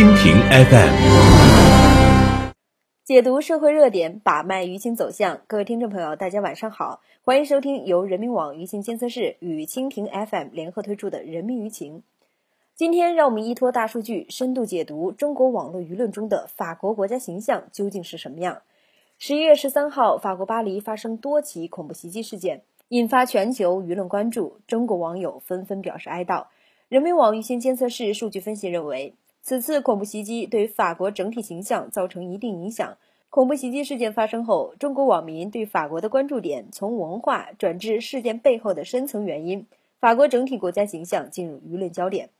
蜻蜓 FM，解读社会热点，把脉舆情走向。各位听众朋友，大家晚上好，欢迎收听由人民网舆情监测室与蜻蜓 FM 联合推出的《人民舆情》。今天，让我们依托大数据，深度解读中国网络舆论中的法国国家形象究竟是什么样。十一月十三号，法国巴黎发生多起恐怖袭击事件，引发全球舆论关注，中国网友纷纷表示哀悼。人民网舆情监测室数据分析认为，此次恐怖袭击对法国整体形象造成一定影响。恐怖袭击事件发生后，中国网民对法国的关注点从文化转至事件背后的深层原因，法国整体国家形象进入舆论焦点。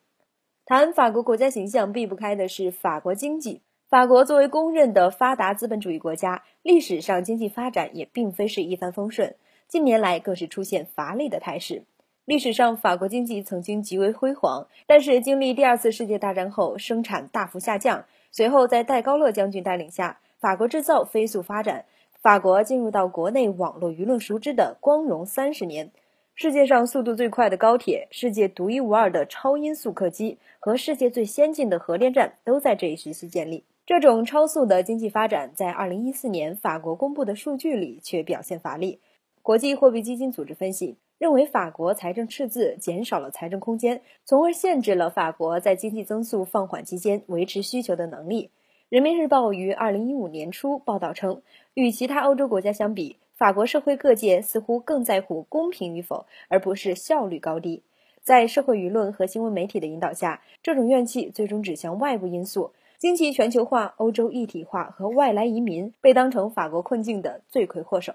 谈法国国家形象避不开的是法国经济。法国作为公认的发达资本主义国家，历史上经济发展也并非是一帆风顺，近年来更是出现乏力的态势。历史上，法国经济曾经极为辉煌，但是经历第二次世界大战后，生产大幅下降。随后，在戴高乐将军带领下，法国制造飞速发展，法国进入到国内网络舆论熟知的光荣三十年。世界上速度最快的高铁、世界独一无二的超音速客机和世界最先进的核电站都在这一时期建立。这种超速的经济发展，在二零一四年法国公布的数据里却表现乏力。国际货币基金组织分析。认为法国财政赤字减少了财政空间，从而限制了法国在经济增速放缓期间维持需求的能力。人民日报于二零一五年初报道称，与其他欧洲国家相比，法国社会各界似乎更在乎公平与否，而不是效率高低。在社会舆论和新闻媒体的引导下，这种怨气最终指向外部因素：经济全球化、欧洲一体化和外来移民被当成法国困境的罪魁祸首。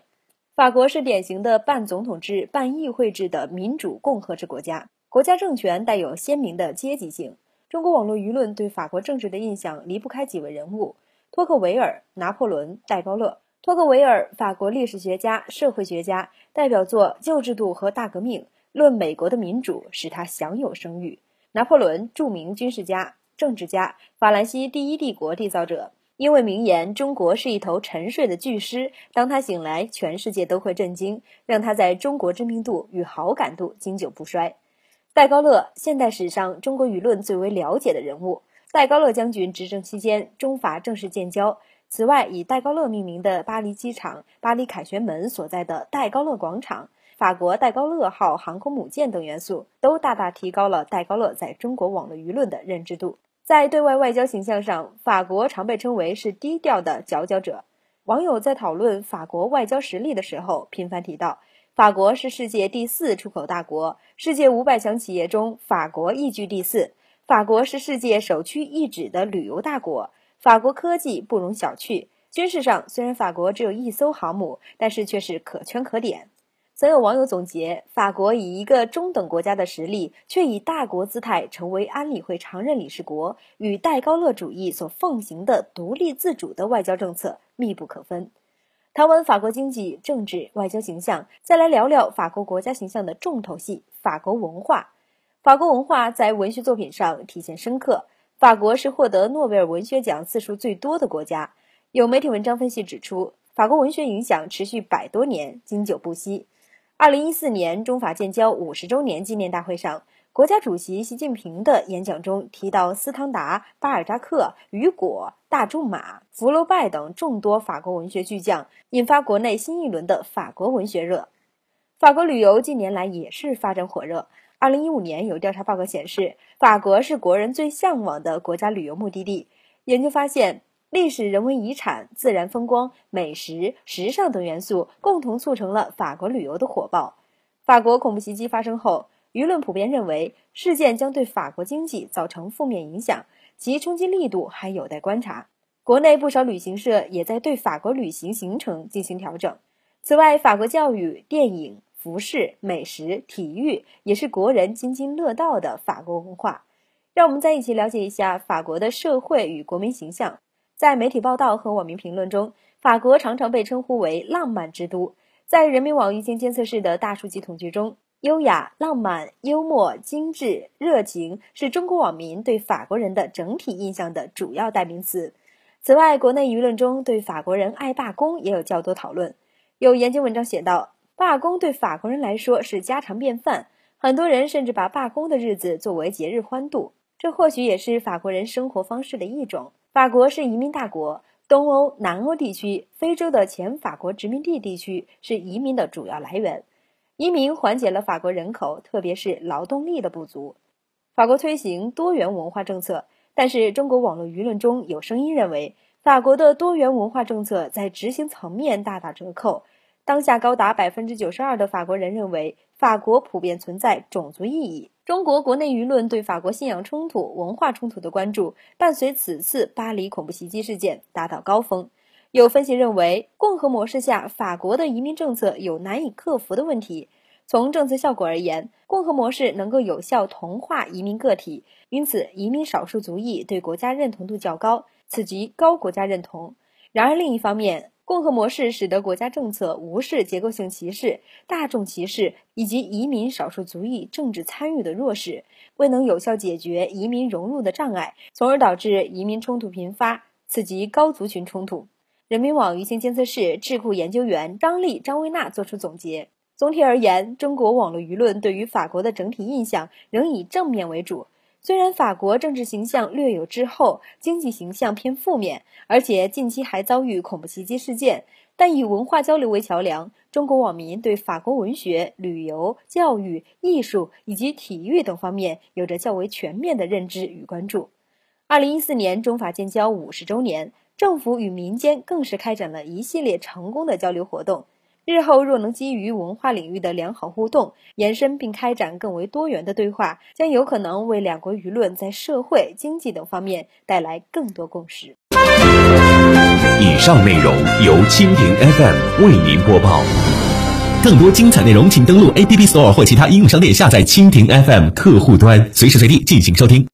法国是典型的半总统制、半议会制的民主共和制国家，国家政权带有鲜明的阶级性。中国网络舆论对法国政治的印象离不开几位人物：托克维尔、拿破仑、戴高乐。托克维尔，法国历史学家、社会学家，代表作《旧制度和大革命》《论美国的民主》使他享有声誉。拿破仑，著名军事家、政治家，法兰西第一帝国缔造者。因为名言“中国是一头沉睡的巨狮，当他醒来，全世界都会震惊”，让他在中国知名度与好感度经久不衰。戴高乐，现代史上中国舆论最为了解的人物。戴高乐将军执政期间，中法正式建交。此外，以戴高乐命名的巴黎机场、巴黎凯旋门所在的戴高乐广场、法国戴高乐号航空母舰等元素，都大大提高了戴高乐在中国网络舆论的认知度。在对外外交形象上，法国常被称为是低调的佼佼者。网友在讨论法国外交实力的时候，频繁提到，法国是世界第四出口大国，世界五百强企业中，法国亦居第四。法国是世界首屈一指的旅游大国，法国科技不容小觑。军事上，虽然法国只有一艘航母，但是却是可圈可点。曾有网友总结，法国以一个中等国家的实力，却以大国姿态成为安理会常任理事国，与戴高乐主义所奉行的独立自主的外交政策密不可分。谈完法国经济、政治、外交形象，再来聊聊法国国家形象的重头戏——法国文化。法国文化在文学作品上体现深刻。法国是获得诺贝尔文学奖次数最多的国家。有媒体文章分析指出，法国文学影响持续百多年，经久不息。二零一四年中法建交五十周年纪念大会上，国家主席习近平的演讲中提到斯汤达、巴尔扎克、雨果、大仲马、福楼拜等众多法国文学巨匠，引发国内新一轮的法国文学热。法国旅游近年来也是发展火热。二零一五年有调查报告显示，法国是国人最向往的国家旅游目的地。研究发现。历史、人文遗产、自然风光、美食、时尚等元素共同促成了法国旅游的火爆。法国恐怖袭击发生后，舆论普遍认为事件将对法国经济造成负面影响，其冲击力度还有待观察。国内不少旅行社也在对法国旅行行程进行调整。此外，法国教育、电影、服饰、美食、体育也是国人津津乐道的法国文化。让我们再一起了解一下法国的社会与国民形象。在媒体报道和网民评论中，法国常常被称呼为“浪漫之都”。在人民网舆情监测室的大数据统计中，优雅、浪漫、幽默、精致、热情是中国网民对法国人的整体印象的主要代名词。此外，国内舆论中对法国人爱罢工也有较多讨论。有研究文章写道，罢工对法国人来说是家常便饭，很多人甚至把罢工的日子作为节日欢度。这或许也是法国人生活方式的一种。法国是移民大国，东欧、南欧地区、非洲的前法国殖民地地区是移民的主要来源。移民缓解了法国人口，特别是劳动力的不足。法国推行多元文化政策，但是中国网络舆论中有声音认为，法国的多元文化政策在执行层面大打折扣。当下高达百分之九十二的法国人认为，法国普遍存在种族意义。中国国内舆论对法国信仰冲突、文化冲突的关注，伴随此次巴黎恐怖袭击事件达到高峰。有分析认为，共和模式下法国的移民政策有难以克服的问题。从政策效果而言，共和模式能够有效同化移民个体，因此移民少数族裔对国家认同度较高，此即高国家认同。然而另一方面，共和模式使得国家政策无视结构性歧视、大众歧视以及移民少数族裔政治参与的弱势，未能有效解决移民融入的障碍，从而导致移民冲突频发，此即高族群冲突。人民网舆情监测室智库研究员张丽、张薇娜作出总结：总体而言，中国网络舆论对于法国的整体印象仍以正面为主。虽然法国政治形象略有滞后，经济形象偏负面，而且近期还遭遇恐怖袭击事件，但以文化交流为桥梁，中国网民对法国文学、旅游、教育、艺术以及体育等方面有着较为全面的认知与关注。二零一四年中法建交五十周年。政府与民间更是开展了一系列成功的交流活动。日后若能基于文化领域的良好互动，延伸并开展更为多元的对话，将有可能为两国舆论在社会、经济等方面带来更多共识。以上内容由蜻蜓 FM 为您播报。更多精彩内容，请登录 App Store 或其他应用商店下载蜻蜓 FM 客户端，随时随地进行收听。